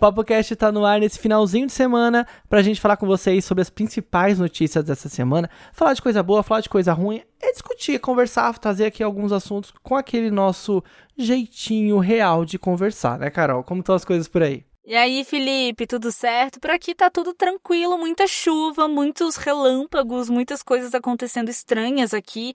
O PapoCast tá no ar nesse finalzinho de semana pra gente falar com vocês sobre as principais notícias dessa semana. Falar de coisa boa, falar de coisa ruim, é discutir, conversar, trazer aqui alguns assuntos com aquele nosso jeitinho real de conversar, né, Carol? Como estão as coisas por aí? E aí, Felipe, tudo certo? Por aqui tá tudo tranquilo, muita chuva, muitos relâmpagos, muitas coisas acontecendo estranhas aqui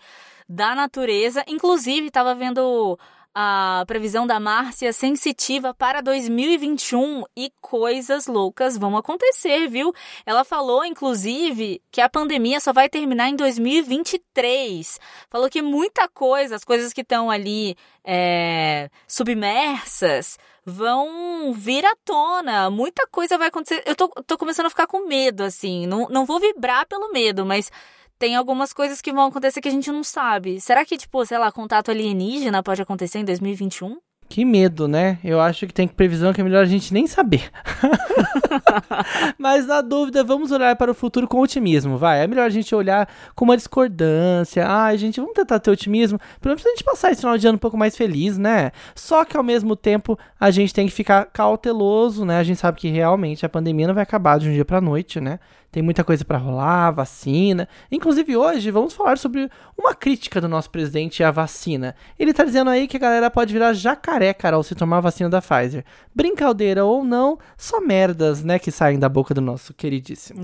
da natureza. Inclusive, tava vendo a previsão da Márcia sensitiva para 2021 e coisas loucas vão acontecer, viu? Ela falou, inclusive, que a pandemia só vai terminar em 2023. Falou que muita coisa, as coisas que estão ali é, submersas, vão vir à tona. Muita coisa vai acontecer. Eu tô, tô começando a ficar com medo, assim. Não, não vou vibrar pelo medo, mas tem algumas coisas que vão acontecer que a gente não sabe. Será que, tipo, sei lá, contato alienígena pode acontecer em 2021? Que medo, né? Eu acho que tem previsão que é melhor a gente nem saber. Mas na dúvida, vamos olhar para o futuro com otimismo, vai. É melhor a gente olhar com uma discordância. Ai, gente, vamos tentar ter otimismo. Pelo menos a gente passar esse final de ano um pouco mais feliz, né? Só que ao mesmo tempo a gente tem que ficar cauteloso, né? A gente sabe que realmente a pandemia não vai acabar de um dia para noite, né? Tem muita coisa para rolar, vacina. Inclusive hoje vamos falar sobre uma crítica do nosso presidente à vacina. Ele tá dizendo aí que a galera pode virar jacaré, cara, ao se tomar a vacina da Pfizer. Brincadeira ou não, só merdas, né, que saem da boca do nosso queridíssimo.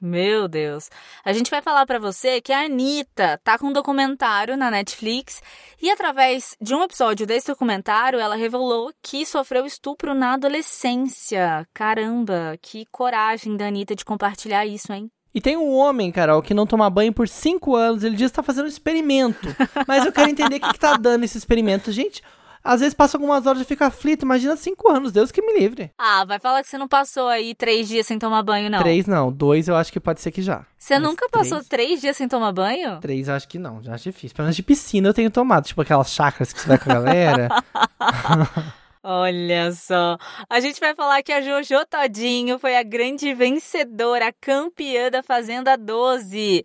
Meu Deus. A gente vai falar para você que a Anitta tá com um documentário na Netflix e através de um episódio desse documentário ela revelou que sofreu estupro na adolescência. Caramba, que coragem da Anitta de compartilhar isso, hein? E tem um homem, Carol, que não toma banho por cinco anos. Ele diz que tá fazendo um experimento. Mas eu quero entender o que, que tá dando esse experimento. Gente, às vezes passa algumas horas e fica aflito. Imagina cinco anos, Deus que me livre. Ah, vai falar que você não passou aí três dias sem tomar banho, não. Três não, dois eu acho que pode ser que já. Você Mas nunca três... passou três dias sem tomar banho? Três eu acho que não, já acho difícil. Pelo menos de piscina eu tenho tomado, tipo aquelas chacras que você vai com a galera. Olha só, a gente vai falar que a Jojo Todinho foi a grande vencedora, campeã da Fazenda 12.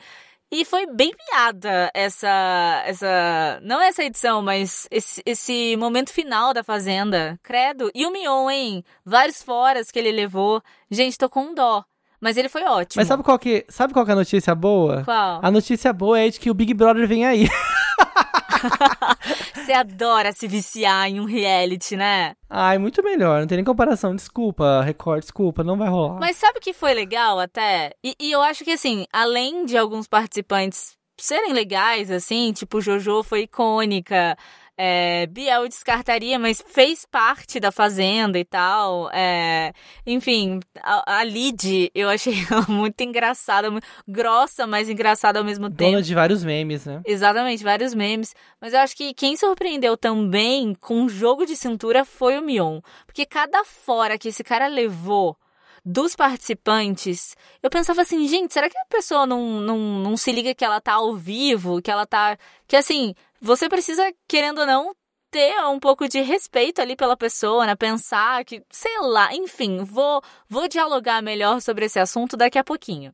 E foi bem piada essa, essa, não essa edição, mas esse, esse momento final da Fazenda. Credo. E o Mion, hein? Vários foras que ele levou. Gente, tô com dó. Mas ele foi ótimo. Mas sabe qual que, sabe qual que é a notícia boa? Qual? A notícia boa é de que o Big Brother vem aí. Você adora se viciar em um reality, né? Ai, muito melhor, não tem nem comparação. Desculpa, Record, desculpa, não vai rolar. Mas sabe o que foi legal até? E, e eu acho que, assim, além de alguns participantes serem legais, assim, tipo, Jojo foi icônica, é, Biel descartaria, mas fez parte da Fazenda e tal. É, enfim, a, a Lid eu achei muito engraçada, muito grossa, mas engraçada ao mesmo tempo. Dona de vários memes, né? Exatamente, vários memes. Mas eu acho que quem surpreendeu também com o jogo de cintura foi o Mion. Porque cada fora que esse cara levou dos participantes, eu pensava assim, gente, será que a pessoa não, não, não se liga que ela tá ao vivo, que ela tá. Que assim, você precisa, querendo ou não, ter um pouco de respeito ali pela pessoa, né? Pensar que, sei lá, enfim, vou, vou dialogar melhor sobre esse assunto daqui a pouquinho.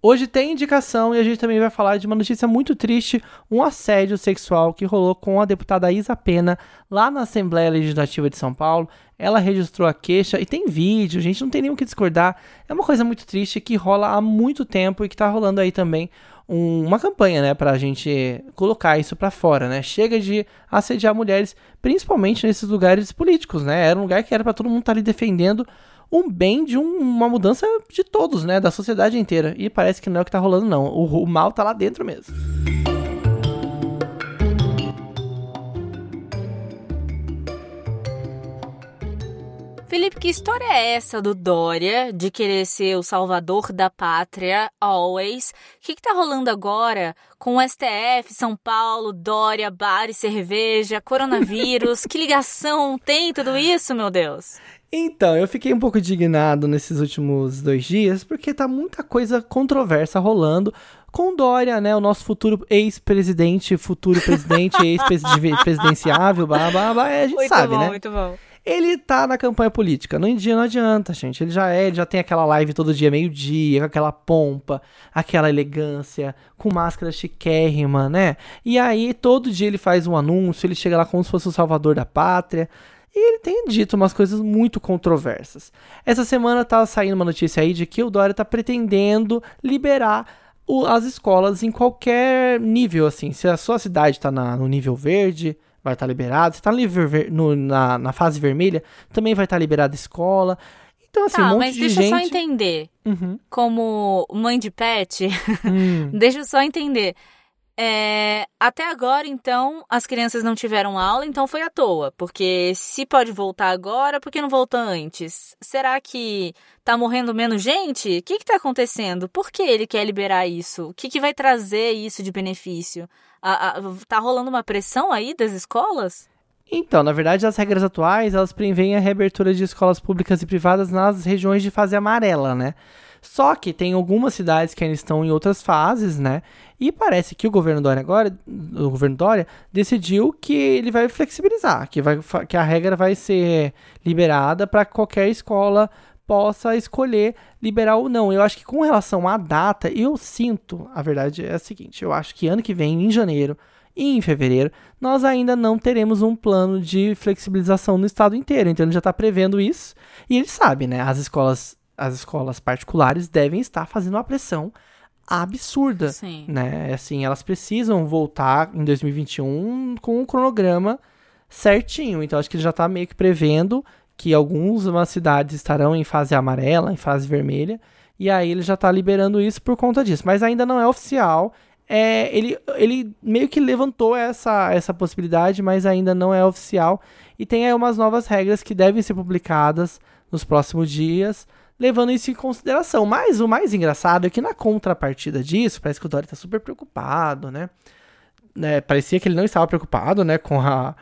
Hoje tem indicação e a gente também vai falar de uma notícia muito triste, um assédio sexual que rolou com a deputada Isa Pena lá na Assembleia Legislativa de São Paulo. Ela registrou a queixa e tem vídeo, gente, não tem nem o que discordar. É uma coisa muito triste que rola há muito tempo e que tá rolando aí também um, uma campanha, né, pra gente colocar isso para fora, né? Chega de assediar mulheres, principalmente nesses lugares políticos, né? Era um lugar que era para todo mundo estar tá ali defendendo um bem de um, uma mudança de todos, né? Da sociedade inteira. E parece que não é o que tá rolando, não. O, o mal tá lá dentro mesmo. Felipe, que história é essa do Dória de querer ser o salvador da pátria, always? O que, que tá rolando agora com o STF, São Paulo, Dória, bar e cerveja, coronavírus? que ligação tem tudo isso, meu Deus? Então, eu fiquei um pouco indignado nesses últimos dois dias, porque tá muita coisa controversa rolando com Dória, né? O nosso futuro ex-presidente, futuro presidente, ex-presidenciável, blá, blá, blá, é, a gente muito sabe, bom, né? Muito bom, Ele tá na campanha política. No dia não adianta, gente. Ele já é, ele já tem aquela live todo dia, meio-dia, com aquela pompa, aquela elegância, com máscara chiquérrima, né? E aí, todo dia ele faz um anúncio, ele chega lá como se fosse o salvador da pátria. E ele tem dito umas coisas muito controversas. Essa semana tá saindo uma notícia aí de que o Dória tá pretendendo liberar o, as escolas em qualquer nível, assim. Se a sua cidade tá na, no nível verde, vai estar tá liberado. Se tá no na, na fase vermelha, também vai estar tá liberada a escola. Então, assim, tá, um mas de deixa gente... eu só entender. Uhum. Como mãe de pet, Hum. deixa eu só entender. É, até agora, então, as crianças não tiveram aula, então foi à toa. Porque se pode voltar agora, por que não voltou antes? Será que tá morrendo menos gente? O que que tá acontecendo? Por que ele quer liberar isso? O que que vai trazer isso de benefício? A, a, tá rolando uma pressão aí das escolas? Então, na verdade, as regras atuais, elas preveem a reabertura de escolas públicas e privadas nas regiões de fase amarela, né? Só que tem algumas cidades que ainda estão em outras fases, né? E parece que o governo Dória agora, o governo Dória, decidiu que ele vai flexibilizar, que, vai, que a regra vai ser liberada para qualquer escola possa escolher liberar ou não. Eu acho que com relação à data, eu sinto, a verdade é a seguinte, eu acho que ano que vem, em janeiro, e em fevereiro, nós ainda não teremos um plano de flexibilização no estado inteiro. Então ele já está prevendo isso. E ele sabe, né? As escolas, as escolas particulares devem estar fazendo uma pressão absurda, Sim. né? Assim, elas precisam voltar em 2021 com um cronograma certinho. Então acho que ele já está meio que prevendo que algumas cidades estarão em fase amarela, em fase vermelha, e aí ele já está liberando isso por conta disso. Mas ainda não é oficial. É, ele, ele meio que levantou essa, essa possibilidade, mas ainda não é oficial. E tem aí umas novas regras que devem ser publicadas nos próximos dias, levando isso em consideração. Mas o mais engraçado é que na contrapartida disso, parece que o Dória está super preocupado, né? né? Parecia que ele não estava preocupado, né, com a,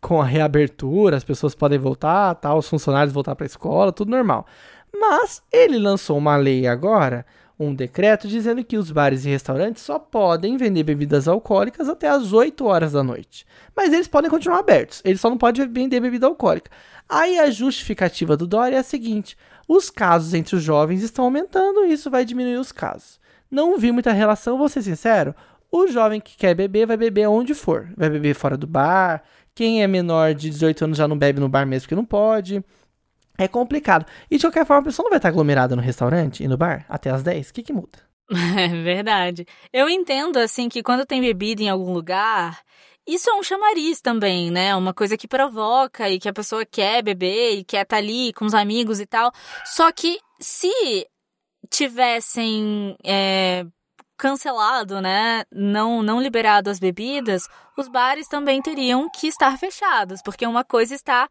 com a reabertura, as pessoas podem voltar, tal, os funcionários voltar para a escola, tudo normal. Mas ele lançou uma lei agora, um decreto dizendo que os bares e restaurantes só podem vender bebidas alcoólicas até as 8 horas da noite. Mas eles podem continuar abertos, eles só não podem vender bebida alcoólica. Aí a justificativa do Dória é a seguinte: os casos entre os jovens estão aumentando e isso vai diminuir os casos. Não vi muita relação, vou ser sincero. O jovem que quer beber vai beber onde for. Vai beber fora do bar. Quem é menor de 18 anos já não bebe no bar mesmo que não pode. É complicado. E de qualquer forma, a pessoa não vai estar aglomerada no restaurante e no bar até as 10. O que, que muda? É verdade. Eu entendo, assim, que quando tem bebida em algum lugar, isso é um chamariz também, né? Uma coisa que provoca e que a pessoa quer beber e quer estar ali com os amigos e tal. Só que se tivessem é, cancelado, né? Não, não liberado as bebidas, os bares também teriam que estar fechados, porque uma coisa está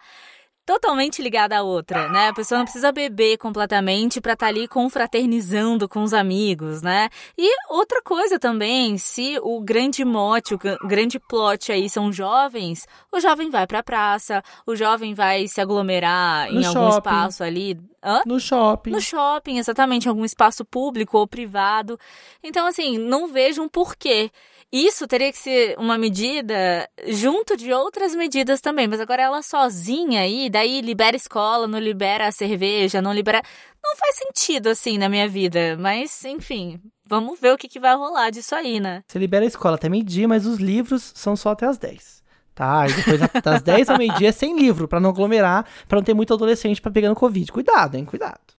totalmente ligada à outra, né? A pessoa não precisa beber completamente para estar tá ali confraternizando com os amigos, né? E outra coisa também, se o grande mote, o grande plot aí são jovens, o jovem vai para a praça, o jovem vai se aglomerar No em algum shopping. espaço ali. Hã? No shopping. No shopping, exatamente, em algum espaço público ou privado. Então, assim, não vejo um porquê. Isso teria que ser uma medida junto de outras medidas também, mas agora ela sozinha aí, daí libera escola, não libera a cerveja, não libera. Não faz sentido assim na minha vida, mas enfim, vamos ver o que, que vai rolar disso aí, né? Você libera a escola até meio-dia, mas os livros são só até as 10. Tá? E depois das 10 ao meio-dia sem livro, pra não aglomerar, pra não ter muito adolescente pra pegando Covid. Cuidado, hein? Cuidado.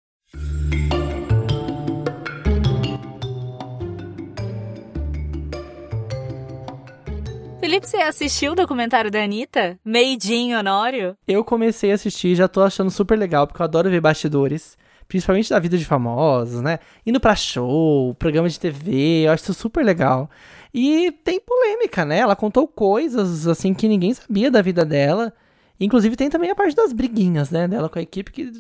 Felipe, você assistiu o documentário da Anitta? Meidinho Honório? Eu comecei a assistir, já tô achando super legal, porque eu adoro ver bastidores. Principalmente da vida de famosos, né? Indo pra show, programa de TV, eu acho isso super legal. E tem polêmica, né? Ela contou coisas, assim, que ninguém sabia da vida dela. Inclusive tem também a parte das briguinhas, né? Dela com a equipe, que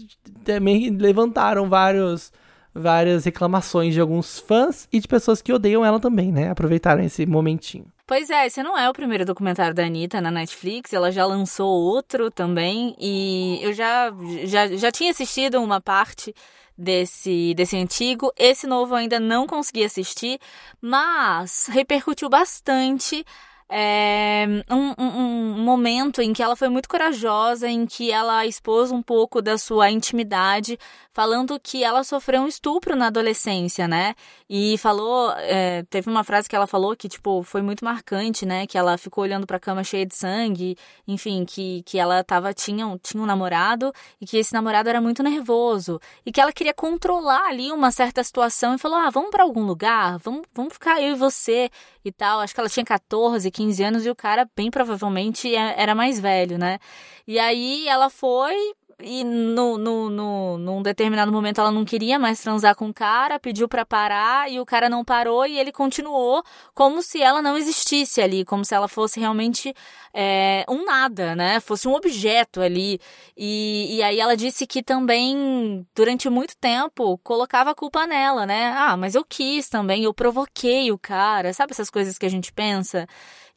também levantaram vários, várias reclamações de alguns fãs e de pessoas que odeiam ela também, né? Aproveitaram esse momentinho. Pois é, esse não é o primeiro documentário da Anitta na Netflix, ela já lançou outro também, e eu já, já, já tinha assistido uma parte, desse, desse antigo. Esse novo ainda não consegui assistir, mas repercutiu bastante é, um, um, um, momento em que ela foi muito corajosa, em que ela expôs um pouco da sua intimidade, falando que ela sofreu um estupro na adolescência, né? E falou, é, teve uma frase que ela falou que, tipo, foi muito marcante, né? Que ela ficou olhando pra cama cheia de sangue, enfim, que, que ela tava, tinha, tinha um namorado e que esse namorado era muito nervoso e que ela queria controlar ali uma certa situação e falou: ah, vamos para algum lugar, vamos, vamos ficar eu e você e tal. Acho que ela tinha 14, 15 anos e o cara, bem provavelmente, é, era mais velho, né? E aí ela foi e no, no, no, num determinado momento ela não queria mais transar com o cara, pediu para parar e o cara não parou e ele continuou como se ela não existisse ali, como se ela fosse realmente é, um nada, né? Fosse um objeto ali. E, e aí ela disse que também, durante muito tempo, colocava a culpa nela, né? Ah, mas eu quis também, eu provoquei o cara, sabe essas coisas que a gente pensa?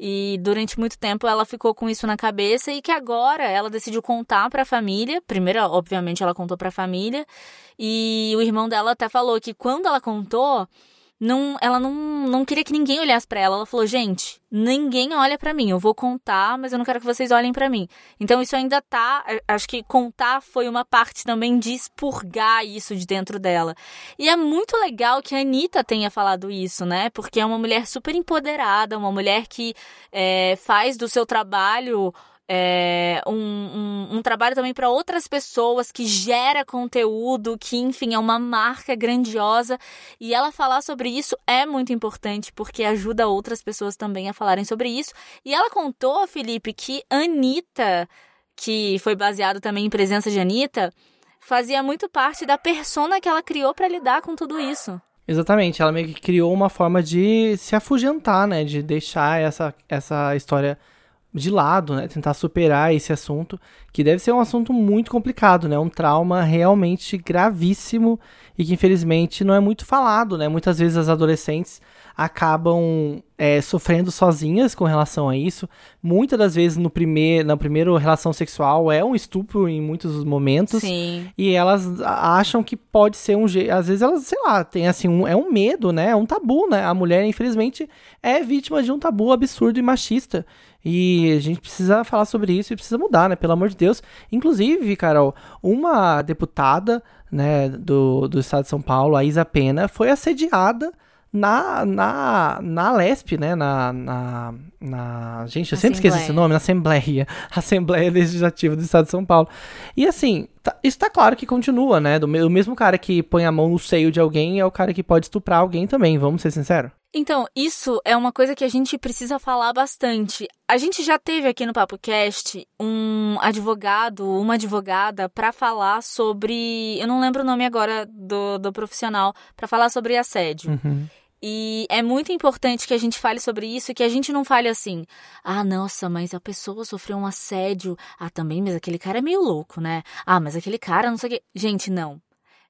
E durante muito tempo ela ficou com isso na cabeça e que agora ela decidiu contar para a família. Primeiro, obviamente, ela contou para a família. E o irmão dela até falou que quando ela contou, não, ela não, não queria que ninguém olhasse para ela. Ela falou: gente, ninguém olha para mim. Eu vou contar, mas eu não quero que vocês olhem para mim. Então isso ainda tá. Acho que contar foi uma parte também de expurgar isso de dentro dela. E é muito legal que a Anitta tenha falado isso, né? Porque é uma mulher super empoderada, uma mulher que é, faz do seu trabalho é, um, um, um, trabalho também para outras pessoas que gera conteúdo, que enfim é uma marca grandiosa e ela falar sobre isso é muito importante porque ajuda outras pessoas também a falarem sobre isso. E ela contou, Felipe, que Anitta, que foi baseado também em presença de Anitta, fazia muito parte da persona que ela criou para lidar com tudo isso. Exatamente, ela meio que criou uma forma de se afugentar, né, de deixar essa, essa história de lado, né? Tentar superar esse assunto, que deve ser um assunto muito complicado, né? Um trauma realmente gravíssimo e que infelizmente não é muito falado, né? Muitas vezes as adolescentes acabam é, sofrendo sozinhas com relação a isso. Muitas das vezes no primeiro, na primeira relação sexual é um estupro em muitos momentos. Sim. E elas acham que pode ser um jeito. Às vezes elas, sei lá, tem assim, um, é um medo, né? É um tabu, né? A mulher, infelizmente, é vítima de um tabu absurdo e machista. E a gente precisa falar sobre isso e precisa mudar, né? Pelo amor de Deus. Inclusive, Carol, uma deputada né, do, do estado de São Paulo, a Isa Pena, foi assediada na, na, na LESP, né? Na, na, na gente, eu sempre esqueço esse nome, na Assembleia, Assembleia Legislativa do Estado de São Paulo. E assim, tá, isso tá claro que continua, né? Do, o mesmo cara que põe a mão no seio de alguém é o cara que pode estuprar alguém também, vamos ser sinceros. Então, isso é uma coisa que a gente precisa falar bastante. A gente já teve aqui no Papo Cast um advogado, uma advogada, para falar sobre. Eu não lembro o nome agora do, do profissional, para falar sobre assédio. Uhum. E é muito importante que a gente fale sobre isso e que a gente não fale assim, ah, nossa, mas a pessoa sofreu um assédio. Ah, também, mas aquele cara é meio louco, né? Ah, mas aquele cara não sei o quê. Gente, não.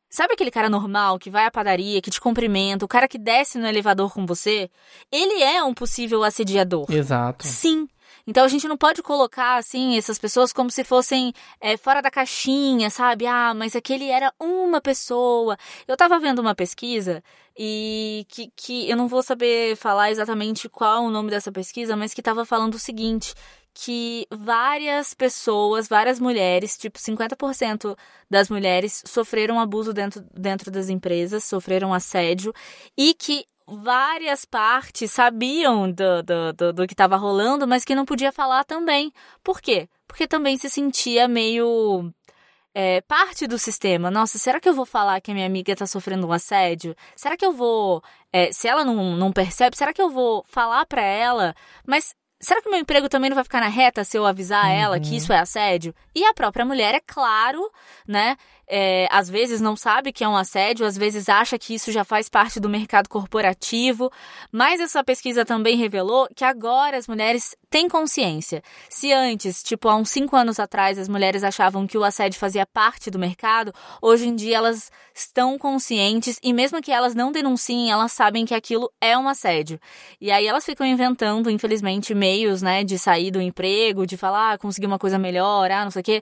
Sabe aquele cara normal que vai à padaria, que te cumprimenta, o cara que desce no elevador com você? Ele é um possível assediador. Exato. Sim. Então a gente não pode colocar assim essas pessoas como se fossem é, fora da caixinha, sabe? Ah, mas aquele era uma pessoa. Eu tava vendo uma pesquisa e que, que eu não vou saber falar exatamente qual o nome dessa pesquisa, mas que tava falando o seguinte: que várias pessoas, várias mulheres, tipo 50% das mulheres sofreram abuso dentro, dentro das empresas, sofreram assédio e que várias partes sabiam do, do, do, do que estava rolando, mas que não podia falar também. Por quê? Porque também se sentia meio é, parte do sistema. Nossa, será que eu vou falar que a minha amiga está sofrendo um assédio? Será que eu vou. É, se ela não, não percebe, será que eu vou falar para ela? Mas Será que o meu emprego também não vai ficar na reta se eu avisar uhum. ela que isso é assédio? E a própria mulher, é claro, né? É, às vezes não sabe que é um assédio, às vezes acha que isso já faz parte do mercado corporativo, mas essa pesquisa também revelou que agora as mulheres têm consciência. Se antes, tipo há uns cinco anos atrás, as mulheres achavam que o assédio fazia parte do mercado, hoje em dia elas estão conscientes e mesmo que elas não denunciem, elas sabem que aquilo é um assédio. E aí elas ficam inventando, infelizmente, meios, né, de sair do emprego, de falar, ah, conseguir uma coisa melhor, ah, não sei o quê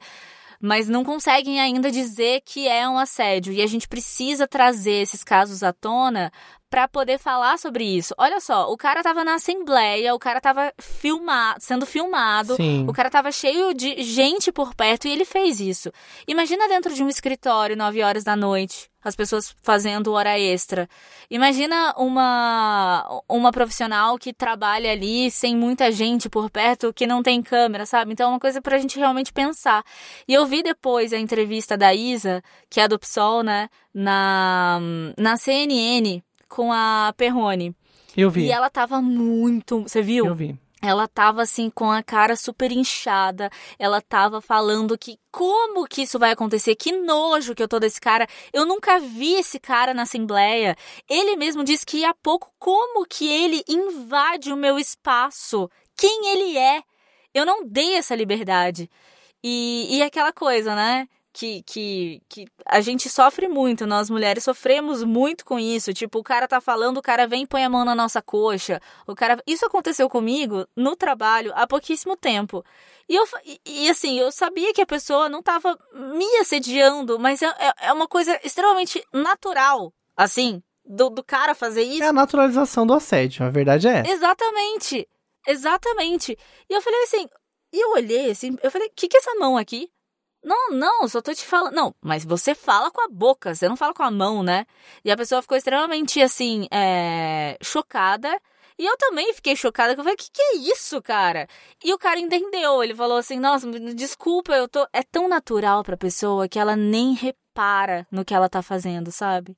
mas não conseguem ainda dizer que é um assédio. E a gente precisa trazer esses casos à tona para poder falar sobre isso. Olha só, o cara tava na assembleia, o cara tava filmado, sendo filmado, Sim. o cara tava cheio de gente por perto e ele fez isso. Imagina dentro de um escritório, 9 horas da noite, as pessoas fazendo hora extra. Imagina uma uma profissional que trabalha ali sem muita gente por perto, que não tem câmera, sabe? Então é uma coisa pra gente realmente pensar. E eu vi depois a entrevista da Isa, que é do PSOL, né, na na CNN com a Perrone. Eu vi. E ela tava muito. Você viu? Eu vi. Ela tava assim com a cara super inchada. Ela tava falando que como que isso vai acontecer? Que nojo que eu tô desse cara. Eu nunca vi esse cara na assembleia. Ele mesmo disse que há pouco como que ele invade o meu espaço. Quem ele é? Eu não dei essa liberdade. E, e aquela coisa, né? Que, que, que a gente sofre muito, nós mulheres sofremos muito com isso. Tipo, o cara tá falando, o cara vem e põe a mão na nossa coxa. O cara. Isso aconteceu comigo no trabalho há pouquíssimo tempo. E, eu, e, assim, eu sabia que a pessoa não tava me assediando, mas é, é, é uma coisa extremamente natural, assim, do, do cara fazer isso. É a naturalização do assédio, a verdade é essa. Exatamente. Exatamente. E eu falei assim, e eu olhei assim, eu falei, o que, que é essa mão aqui? Não, não, só tô te falando. Não, mas você fala com a boca, você não fala com a mão, né? E a pessoa ficou extremamente, assim, é... chocada. E eu também fiquei chocada, eu falei, que que é isso, cara? E o cara entendeu, ele falou assim, nossa, desculpa, eu tô... É tão natural pra pessoa que ela nem repara no que ela tá fazendo, sabe?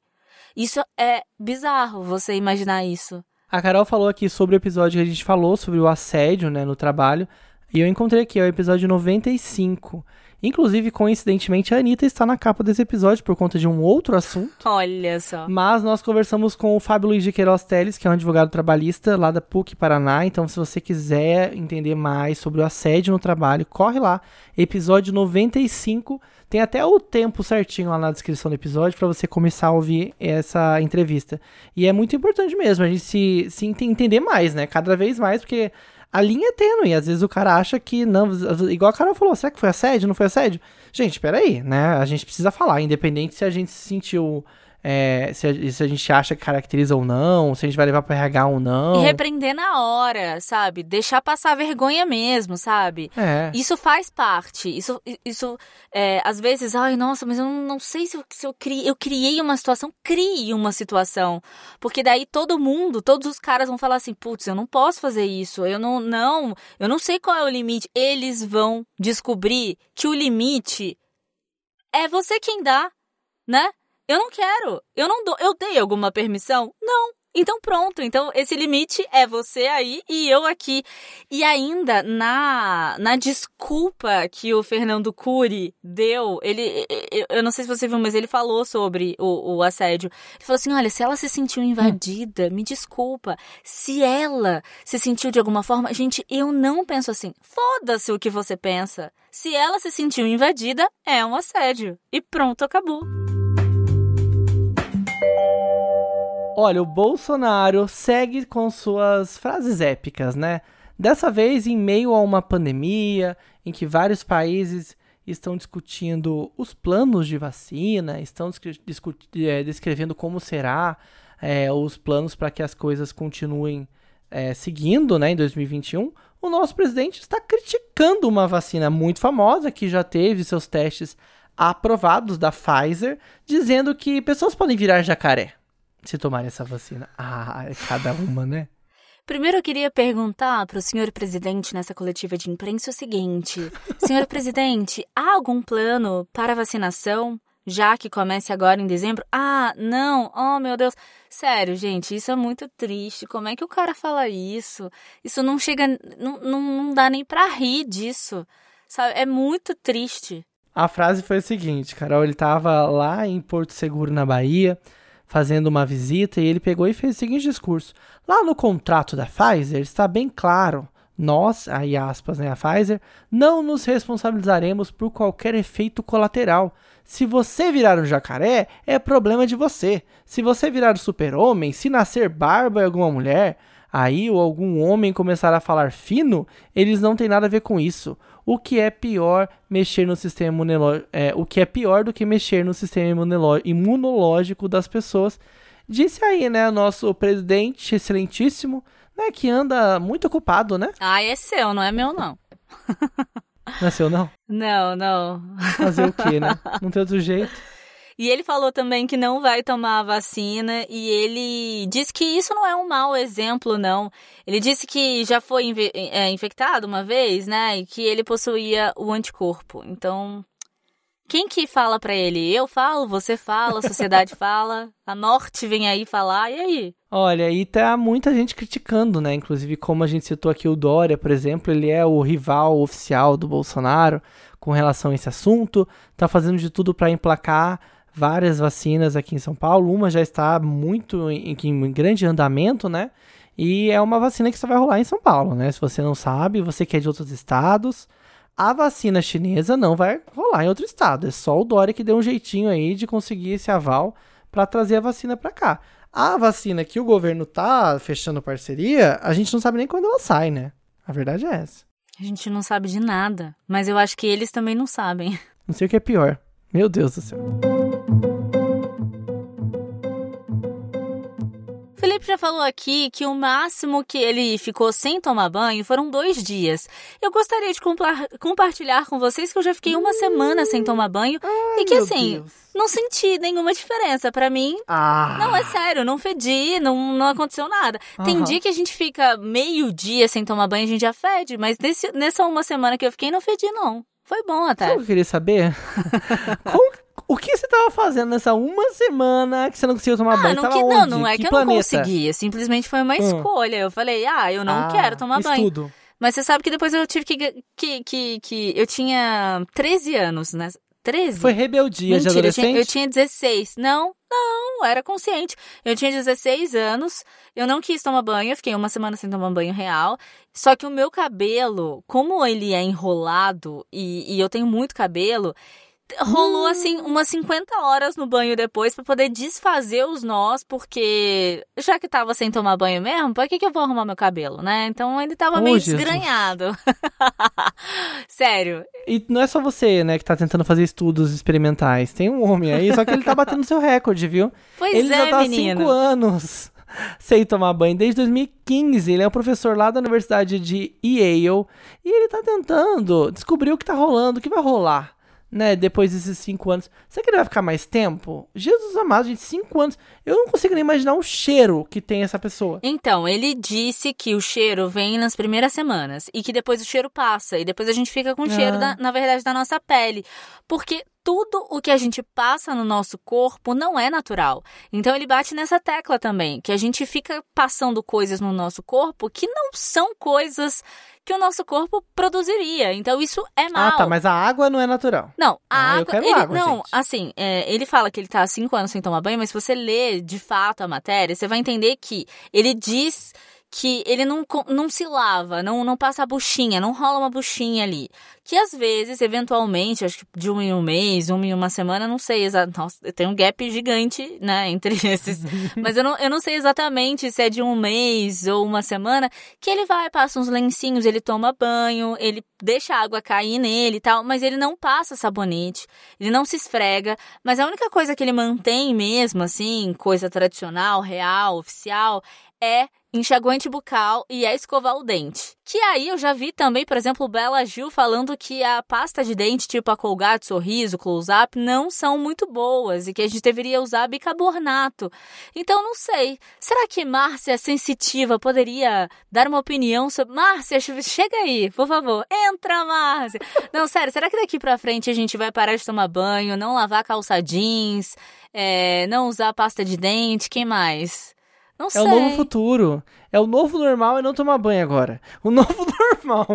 Isso é bizarro, você imaginar isso. A Carol falou aqui sobre o episódio que a gente falou sobre o assédio, né, no trabalho. E eu encontrei aqui, é o episódio 95. Inclusive, coincidentemente, a Anitta está na capa desse episódio por conta de um outro assunto. Olha só. Mas nós conversamos com o Fábio Luiz de Queiroz Teles, que é um advogado trabalhista lá da PUC Paraná. Então, se você quiser entender mais sobre o assédio no trabalho, corre lá. Episódio 95. Tem até o tempo certinho lá na descrição do episódio para você começar a ouvir essa entrevista. E é muito importante mesmo a gente se, se entender mais, né? Cada vez mais, porque a linha é tênue. Às vezes o cara acha que não. Igual a Carol falou, será que foi assédio? Não foi assédio? Gente, peraí, né? A gente precisa falar, independente se a gente se sentiu é, se, a, se, a, gente acha que caracteriza ou não, se a gente vai levar pro RH ou não. E repreender na hora, sabe? Deixar passar vergonha mesmo, sabe? É. Isso faz parte. Isso, isso é, às vezes, ai, nossa, mas eu não, não sei se, eu, se eu, criei, eu criei uma situação. Crie uma situação. Porque daí todo mundo, todos os caras vão falar assim, putz, eu não posso fazer isso. Eu não, não, eu não sei qual é o limite. Eles vão descobrir que o limite é você quem dá, né? Eu não quero. Eu não dou. Eu dei alguma permissão? Não. Então pronto, então esse limite é você aí e eu aqui. E ainda na, na desculpa que o Fernando Cury deu, ele eu não sei se você viu, mas ele falou sobre o, o assédio. Ele falou assim: olha, se ela se sentiu invadida, me desculpa. Se ela se sentiu de alguma forma, gente, eu não penso assim. Foda-se o que você pensa. Se ela se sentiu invadida, é um assédio. E pronto, acabou. Olha, o Bolsonaro segue com suas frases épicas, né? Dessa vez, em meio a uma pandemia, em que vários países estão discutindo os planos de vacina, estão é, descrevendo como será é, os planos para que as coisas continuem é, seguindo né, em 2021, o nosso presidente está criticando uma vacina muito famosa que já teve seus testes aprovados da Pfizer, dizendo que pessoas podem virar jacaré se tomarem essa vacina. Ah, é cada uma, né? Primeiro eu queria perguntar para o senhor presidente nessa coletiva de imprensa o seguinte: senhor presidente, há algum plano para vacinação? Já que comece agora em dezembro? Ah, não, oh meu Deus. Sério, gente, isso é muito triste. Como é que o cara fala isso? Isso não chega, não, não, não dá nem para rir disso. Sabe? É muito triste. A frase foi a seguinte, Carol, ele estava lá em Porto Seguro, na Bahia, fazendo uma visita e ele pegou e fez o seguinte discurso: Lá no contrato da Pfizer está bem claro, nós, aí aspas, né, a Pfizer, não nos responsabilizaremos por qualquer efeito colateral. Se você virar um jacaré, é problema de você. Se você virar um super-homem, se nascer barba em alguma mulher, aí ou algum homem começar a falar fino, eles não têm nada a ver com isso. O que é pior mexer no sistema imunológico, é, o que é pior do que mexer no sistema imunológico das pessoas. Disse aí, né, nosso presidente excelentíssimo, né, que anda muito ocupado, né? Ah, é seu, não é meu não. Não é seu não? Não, não. Fazer o quê, né? Não tem outro jeito. E ele falou também que não vai tomar a vacina e ele disse que isso não é um mau exemplo, não. Ele disse que já foi é, infectado uma vez, né? E que ele possuía o anticorpo. Então, quem que fala para ele? Eu falo, você fala, a sociedade fala, a Norte vem aí falar, e aí? Olha, aí tá muita gente criticando, né? Inclusive, como a gente citou aqui o Dória, por exemplo, ele é o rival oficial do Bolsonaro com relação a esse assunto, tá fazendo de tudo para emplacar várias vacinas aqui em São Paulo. Uma já está muito em, em, grande andamento, né? E é uma vacina que só vai rolar em São Paulo, né? Se você não sabe, você quer de outros estados, a vacina chinesa não vai rolar em outro estado. É só o Dória que deu um jeitinho aí de conseguir esse aval para trazer a vacina para cá. A vacina que o governo tá fechando parceria, a gente não sabe nem quando ela sai, né? A verdade é essa. A gente não sabe de nada, mas eu acho que eles também não sabem. Não sei o que é pior. Meu Deus do céu. Felipe já falou aqui que o máximo que ele ficou sem tomar banho foram dois dias. Eu gostaria de compartilhar com vocês que eu já fiquei uma semana sem tomar banho Ai, e que assim, Deus. não senti nenhuma diferença. para mim, ah. não, é sério, não fedi, não, não aconteceu nada. Uhum. Tem dia que a gente fica meio dia sem tomar banho, a gente já fede, mas nesse, nessa uma semana que eu fiquei, não fedi, não. Foi bom até. Sabe o que eu queria saber? Como, o que você estava fazendo nessa uma semana que você não conseguiu tomar ah, banho? Não, que, não, não é que, que eu planeta? não conseguia. Simplesmente foi uma hum. escolha. Eu falei, ah, eu não ah, quero tomar banho. Tudo. Mas você sabe que depois eu tive que. que, que, que eu tinha 13 anos, né? 13? Foi rebeldia Mentira, de adolescente? Eu tinha, eu tinha 16. Não, não, era consciente. Eu tinha 16 anos, eu não quis tomar banho, eu fiquei uma semana sem tomar banho real. Só que o meu cabelo, como ele é enrolado e, e eu tenho muito cabelo, rolou assim umas 50 horas no banho depois para poder desfazer os nós, porque já que tava sem tomar banho mesmo, pra que, que eu vou arrumar meu cabelo, né? Então ele tava oh, meio Jesus. desgranhado. Sério. E não é só você, né, que tá tentando fazer estudos experimentais. Tem um homem aí, só que ele tá batendo seu recorde, viu? Pois ele é, já tá há menino. 5 anos sem tomar banho desde 2015. Ele é um professor lá da Universidade de Yale e ele tá tentando descobrir o que tá rolando, o que vai rolar né, depois desses cinco anos. Será que ele vai ficar mais tempo? Jesus amado, gente, cinco anos. Eu não consigo nem imaginar o cheiro que tem essa pessoa. Então, ele disse que o cheiro vem nas primeiras semanas e que depois o cheiro passa e depois a gente fica com o cheiro, Ah. da, na verdade, da nossa pele. Porque tudo o que a gente passa no nosso corpo não é natural. Então ele bate nessa tecla também, que a gente fica passando coisas no nosso corpo que não são coisas que o nosso corpo produziria. Então isso é mal. Ah, tá, mas a água não é natural. Não, a Ah, água. ele, água, não, gente. assim, é, ele fala que ele tá há cinco anos sem tomar banho, mas se você ler de fato a matéria, você vai entender que ele diz que ele não, não se lava, não, não passa a buchinha, não rola uma buchinha ali. Que às vezes, eventualmente, acho que de um em um mês, um em uma semana, não sei exatamente. Tem um gap gigante, né, entre esses. Mas eu não, eu não sei exatamente se é de um mês ou uma semana, que ele vai, passa uns lencinhos, ele toma banho, ele deixa a água cair nele e tal, mas ele não passa sabonete, ele não se esfrega, mas a única coisa que ele mantém mesmo, assim, coisa tradicional, real, oficial, é enxaguante bucal e é escovar o dente. Que aí eu já vi também, por exemplo, Bela Gil falando que a pasta de dente, tipo a Colgate, Sorriso, Close-Up, não são muito boas e que a gente deveria usar bicarbonato. Então, não sei. Será que Márcia Sensitiva poderia dar uma opinião sobre... Márcia, chega aí, por favor. Entra, Márcia! Não, sério, será que daqui pra frente a gente vai parar de tomar banho, não lavar calça jeans, é, não usar pasta de dente, quem mais? Não É sei. o novo futuro. É o novo normal e não tomar banho agora. O novo normal.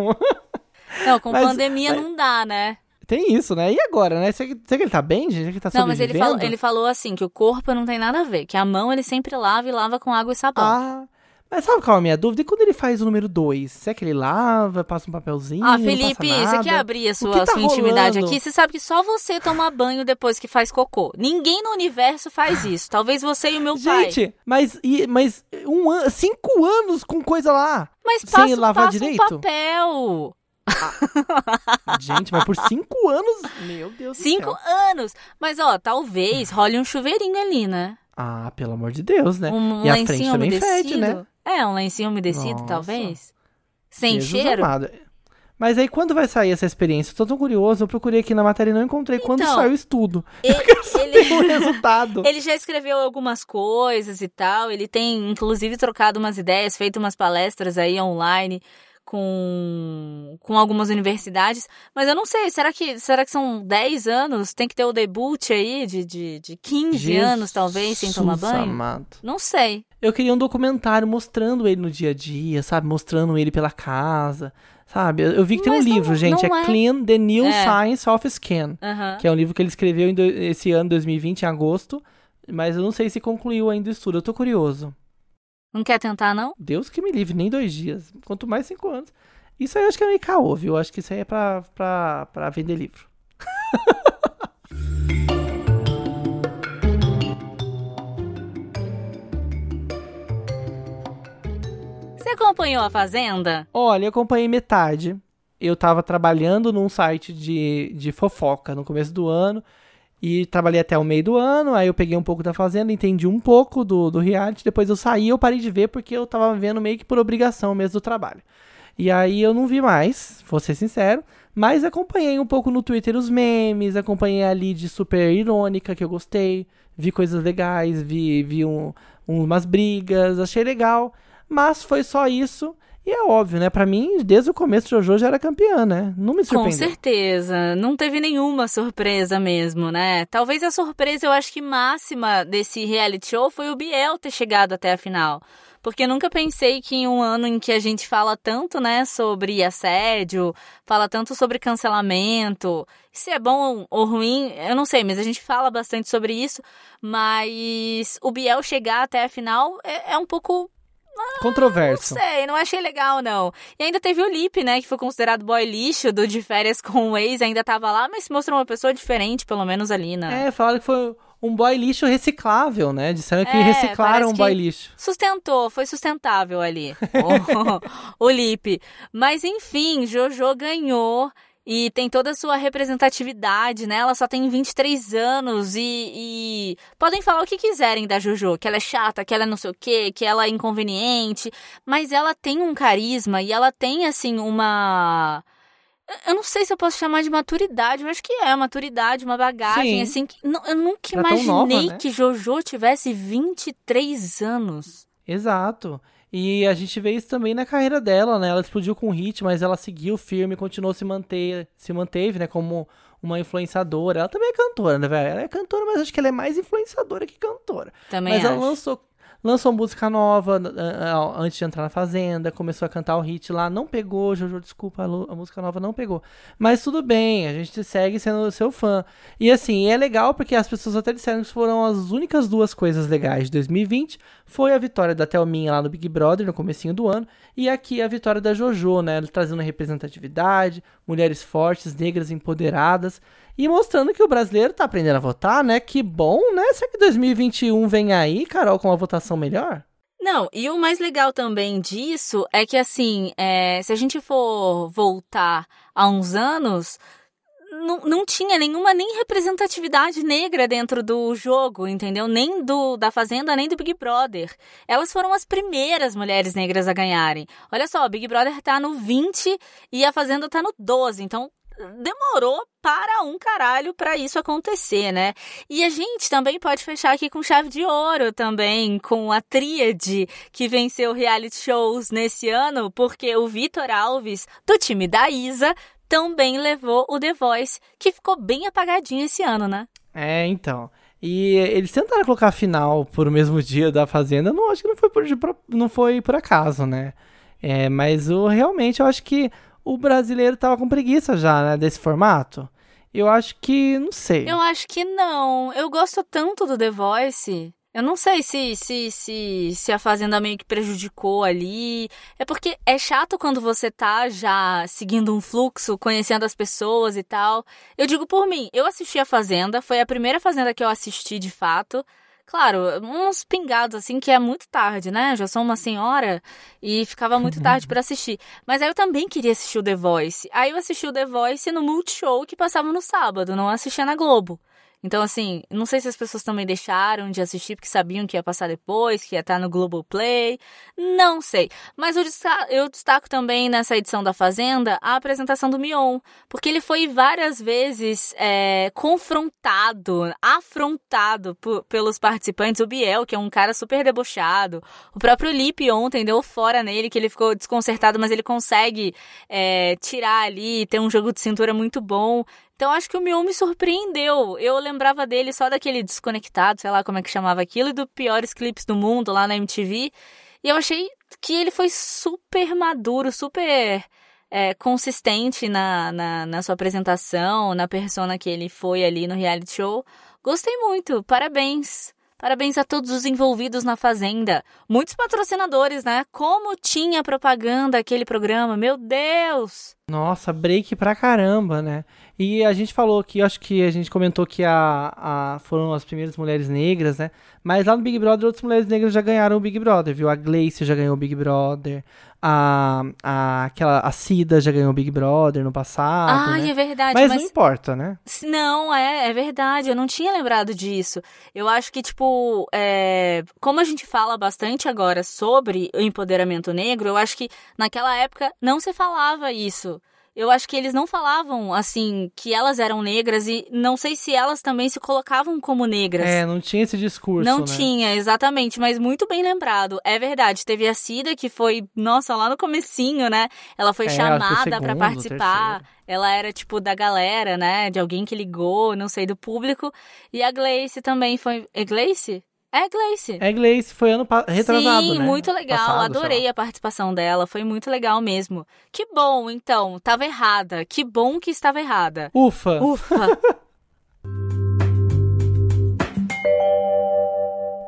Não, com Mas- pandemia mas- não dá, né? Tem isso, né? E agora, né? Será que, será que ele tá bem, gente? Será que ele tá Não, mas ele falou, ele falou assim, que o corpo não tem nada a ver, que a mão ele sempre lava e lava com água e sabão. Ah, mas sabe qual é a minha dúvida? E quando ele faz o número 2? Será que ele lava, passa um papelzinho, Ah, Felipe, você quer abrir a sua, tá sua intimidade rolando? aqui? Você sabe que só você toma banho depois que faz cocô. Ninguém no universo faz isso. Talvez você e o meu pai. Gente, mas, e, mas um an, cinco anos com coisa lá. Mas sem passa, lavar passa direito? um papel. Gente, mas por cinco anos, meu Deus Cinco do céu. anos! Mas, ó, talvez role um chuveirinho ali, né? Ah, pelo amor de Deus, né? Um e a frente também umedecido. fede, né? É, um lencinho umedecido, Nossa. talvez. Sem Jesus cheiro. amado. Mas aí, quando vai sair essa experiência? Eu tô tão curioso, eu procurei aqui na matéria e não encontrei quando Então, saiu o estudo. Ele, o ele, resultado. ele já escreveu algumas coisas e tal. Ele tem, inclusive, trocado umas ideias, feito umas palestras aí online com, com algumas universidades. Mas eu não sei, será que, será que são 10 anos? Tem que ter o debut aí de, de, de 15 anos, talvez, sem tomar Jesus banho? amado. Não sei. Eu queria um documentário mostrando ele no dia a dia, sabe? Mostrando ele pela casa, sabe? Eu, vi que tem um Mas não- livro, gente. não É é. Clean the New É. Science of Skin. Que é um livro que ele escreveu do- esse ano, 2020, em agosto. Mas eu não sei se concluiu ainda o estudo. Eu tô curioso. Não quer tentar, não? Deus que me livre, nem dois dias. Quanto mais cinco anos. Isso aí eu acho que é meio caô, viu? Eu acho que isso aí é pra, pra, pra vender livro. Você acompanhou a Fazenda? Olha, eu acompanhei metade. Eu tava trabalhando num site de, de fofoca no começo do ano. E trabalhei até o meio do ano. Aí eu peguei um pouco da Fazenda, entendi um pouco do, do reality. Depois eu saí eu parei de ver porque eu tava vendo meio que por obrigação mesmo do trabalho. E aí eu não vi mais, vou ser sincero. Mas acompanhei um pouco no Twitter os memes, acompanhei a lead super irônica que eu gostei. Vi coisas legais, vi, vi um, umas brigas, achei legal. Mas foi só isso. E é óbvio, né? Pra mim, desde o começo, Jojo já era campeã, né? Não me Com surpreendeu. certeza. Não teve nenhuma surpresa mesmo, né? Talvez a surpresa, eu acho que máxima desse reality show foi o Biel ter chegado até a final. Porque eu nunca pensei que em um ano em que a gente fala tanto, né, sobre assédio, fala tanto sobre cancelamento, se é bom ou ruim, eu não sei, mas a gente fala bastante sobre isso. Mas o Biel chegar até a final é, é um pouco Controverso. não sei, não achei legal, não. E ainda teve o Lipe, né, que foi considerado boy lixo do de férias com o ex, ainda tava lá, mas se mostrou uma pessoa diferente, pelo menos ali, né? É, falaram que foi um boy lixo reciclável, né? Disseram que É, reciclaram um boy lixo. Sustentou, foi sustentável ali, o, o Lipe. Mas enfim, Jojo ganhou. E tem toda a sua representatividade, né? Ela só tem 23 anos e, e podem falar o que quiserem da Jojo, que ela é chata, que ela é não sei o quê, que ela é inconveniente, mas ela tem um carisma e ela tem, assim, uma... Eu não sei se eu posso chamar de maturidade, eu acho que é maturidade, uma bagagem, Sim. assim, que não- eu nunca Ela é tão nova, imaginei né? que Jojo tivesse 23 anos. Exato. E a gente vê isso também na carreira dela, né? Ela explodiu com hit, mas ela seguiu firme, continuou se manter, se manteve, né, como uma influenciadora. Ela também é cantora, né, velho? Ela é cantora, mas acho que ela é mais influenciadora que cantora. Também Mas acho. ela lançou, lançou música nova antes de entrar na Fazenda, começou a cantar o hit lá, não pegou, Jojo, desculpa, a música nova não pegou. Mas tudo bem, a gente segue sendo seu fã. E assim, é legal porque as pessoas até disseram que foram as únicas duas coisas legais de 2020, foi a vitória da Thelminha lá no Big Brother, no comecinho do ano, e aqui a vitória da Jojo, né, trazendo representatividade, mulheres fortes, negras empoderadas, e mostrando que o brasileiro tá aprendendo a votar, né? Que bom, né? Será que 2021 vem aí, Carol, com uma votação melhor? Não, e o mais legal também disso é que, assim, é, se a gente for voltar a uns anos, não, não tinha nenhuma nem representatividade negra dentro do jogo, entendeu? Nem do da Fazenda, nem do Big Brother. Elas foram as primeiras mulheres negras a ganharem. Olha só, o Big Brother tá no 20 e a Fazenda tá no 12, então demorou para um caralho para isso acontecer, né? E a gente também pode fechar aqui com chave de ouro também, com a tríade que venceu reality shows nesse ano, porque o Vitor Alves, do time da Isa, também levou o The Voice, que ficou bem apagadinho esse ano, né? É, então. E eles tentaram colocar a final por o mesmo dia da Fazenda, não acho que não foi por, não foi por acaso, né? É, mas o, realmente eu acho que o brasileiro tava com preguiça já, né, desse formato. Eu acho que, não sei. Eu acho que não. Eu gosto tanto do The Voice. Eu não sei se, se, se, se a Fazenda meio que prejudicou ali. É porque é chato quando você tá já seguindo um fluxo, conhecendo as pessoas e tal. Eu digo por mim, eu assisti a Fazenda, foi a primeira Fazenda que eu assisti de fato. Claro, uns pingados assim que é muito tarde, né? Já sou uma senhora e ficava muito tarde para assistir. Mas aí eu também queria assistir o The Voice. Aí eu assisti o The Voice no Multishow que passava no sábado, não assistia na Globo. Então, assim, não sei se as pessoas também deixaram de assistir porque sabiam que ia passar depois, que ia estar no Globoplay. Não sei. Mas eu destaco, eu destaco também nessa edição da Fazenda a apresentação do Mion. Porque ele foi várias vezes é, confrontado, afrontado pelos participantes. O Biel, que é um cara super debochado. O próprio Lipe ontem deu fora nele, que ele ficou desconcertado, mas ele consegue é, tirar ali, ter um jogo de cintura muito bom. Então acho que o Mion me surpreendeu. Eu lembrava dele só daquele desconectado, sei lá como é que chamava aquilo, e do piores clipes do mundo lá na MTV. E eu achei que ele foi super maduro, super é, consistente na, na, na sua apresentação, na persona que ele foi ali no reality show. Gostei muito, parabéns. Parabéns a todos os envolvidos na Fazenda. Muitos patrocinadores, né? Como tinha propaganda aquele programa, meu Deus! Nossa, break pra caramba, né? E a gente falou que, acho que a gente comentou que a, a, foram as primeiras mulheres negras, né? Mas lá no Big Brother, outras mulheres negras já ganharam o Big Brother, viu? A Gleice já ganhou o Big Brother, a, a, aquela, a Cida já ganhou Big Brother no passado. Ai, né? é verdade. Mas, mas, não importa, né? Não, é, é verdade. Eu não tinha lembrado disso. Eu acho que, tipo, é, como a gente fala bastante agora sobre o empoderamento negro, eu acho que naquela época não se falava isso eu acho que eles não falavam assim que elas eram negras e não sei se elas também se colocavam como negras. É, não tinha esse discurso. Não né? tinha, exatamente, mas muito bem lembrado. É verdade, teve a Cida que foi, nossa, lá no comecinho, né? Ela foi é, chamada para participar. Terceiro. Ela era tipo da galera, né? De alguém que ligou, não sei, do público. E a Gleice também foi. É Gleice? É Gleice. É Gleice, foi ano retrasado, Sim, né? muito legal. Passado, Adorei a participação dela, foi muito legal mesmo. Que bom, então, tava errada. Que bom que estava errada. Ufa. Ufa.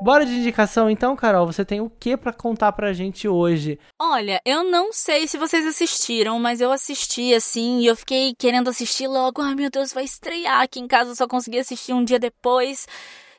Bora de indicação então, Carol. Você tem o que para contar pra gente hoje? Olha, eu não sei se vocês assistiram, mas eu assisti assim e eu fiquei querendo assistir logo. Ai, meu Deus, vai estrear aqui em casa, eu só consegui assistir um dia depois.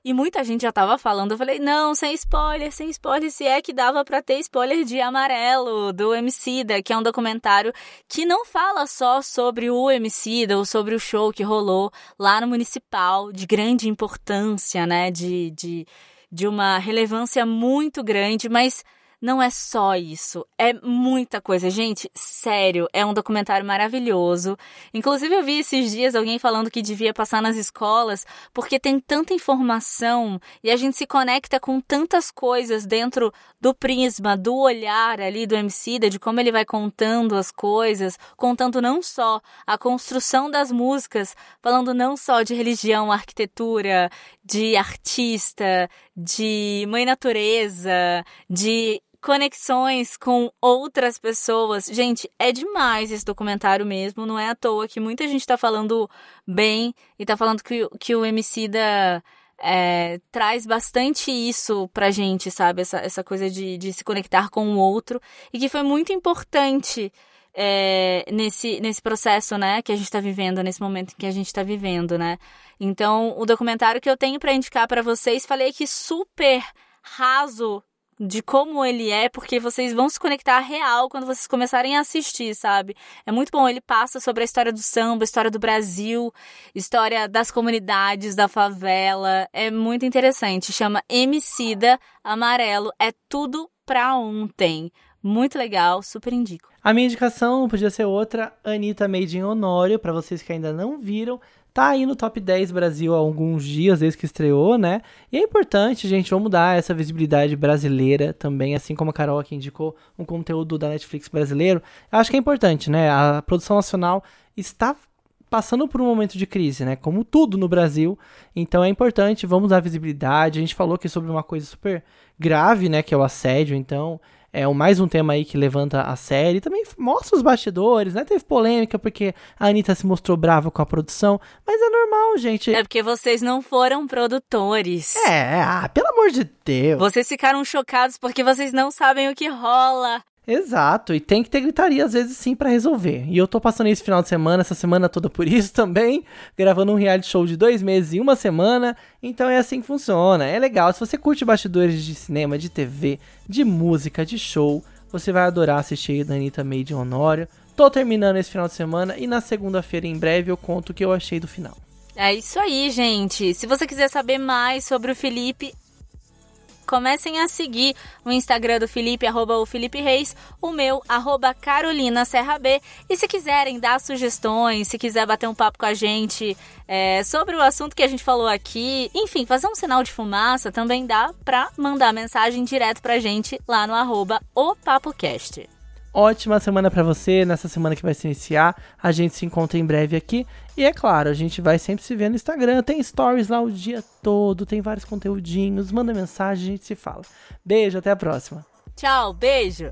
E muita gente já tava falando. Eu falei, não, sem spoiler, sem spoiler. Se é que dava para ter spoiler de Amarelo, do Emicida, que é um documentário que não fala só sobre o Emicida ou sobre o show que rolou lá no Municipal, de grande importância, né? De, de, de uma relevância muito grande, mas não é só isso, é muita coisa. Gente, sério, é um documentário maravilhoso. Inclusive, eu vi esses dias alguém falando que devia passar nas escolas, porque tem tanta informação e a gente se conecta com tantas coisas dentro do prisma, do olhar ali do Emicida, de como ele vai contando as coisas, contando não só a construção das músicas, falando não só de religião, arquitetura, de artista, de mãe natureza, de conexões com outras pessoas. Gente, é demais esse documentário mesmo. Não é à toa que muita gente tá falando bem e tá falando que, que o Emicida é, traz bastante isso pra gente, sabe? Essa, essa coisa de, de se conectar com o outro. E que foi muito importante é, nesse, nesse processo, né? Que a gente tá vivendo, nesse momento que a gente tá vivendo, né? Então, o documentário que eu tenho para indicar para vocês, falei que super raso de como ele é, porque vocês vão se conectar real quando vocês começarem a assistir, sabe? É muito bom. Ele passa sobre a história do samba, história do Brasil, história das comunidades, da favela. É muito interessante. Chama Emicida Amarelo. É tudo pra ontem. Muito legal, super indico. A minha indicação podia ser outra, Anitta Made in Honório, para vocês que ainda não viram. Tá aí no top 10 Brasil há alguns dias desde que estreou, né? E é importante, gente, vamos dar essa visibilidade brasileira também, assim como a Carol aqui indicou um conteúdo da Netflix brasileiro. Eu acho que é importante, né? A produção nacional está passando por um momento de crise, né? Como tudo no Brasil. Então é importante, vamos dar visibilidade. A gente falou aqui sobre uma coisa super grave, né? Que é o assédio. Então é mais um tema aí que levanta a série. Também mostra os bastidores, né? Teve polêmica porque a Anitta se mostrou brava com a produção. Mas é normal, gente. É porque vocês não foram produtores. É, ah, pelo amor de Deus. Vocês ficaram chocados porque vocês não sabem o que rola. Exato, e tem que ter gritaria às vezes sim para resolver. E eu tô passando esse final de semana, essa semana toda por isso também, gravando um reality show de dois meses e uma semana. Então é assim que funciona. É legal. Se você curte bastidores de cinema, de TV, de música, de show, você vai adorar assistir da Anitta Made Honório. Tô terminando esse final de semana e na segunda-feira, em breve, eu conto o que eu achei do final. É isso aí, gente. Se você quiser saber mais sobre o Felipe, comecem a seguir o Instagram do Felipe, arroba o Felipe Reis, o meu, arroba Carolina Serra B. E se quiserem dar sugestões, se quiser bater um papo com a gente é, sobre o assunto que a gente falou aqui, enfim, fazer um sinal de fumaça, também dá pra mandar mensagem direto pra gente lá no arroba o PapoCast ótima semana para você. Nessa semana que vai se iniciar, a gente se encontra em breve aqui. E é claro, a gente vai sempre se ver no Instagram. Tem stories lá o dia todo, tem vários conteúdinhos. Manda mensagem, a gente se fala. Beijo, até a próxima. Tchau, beijo.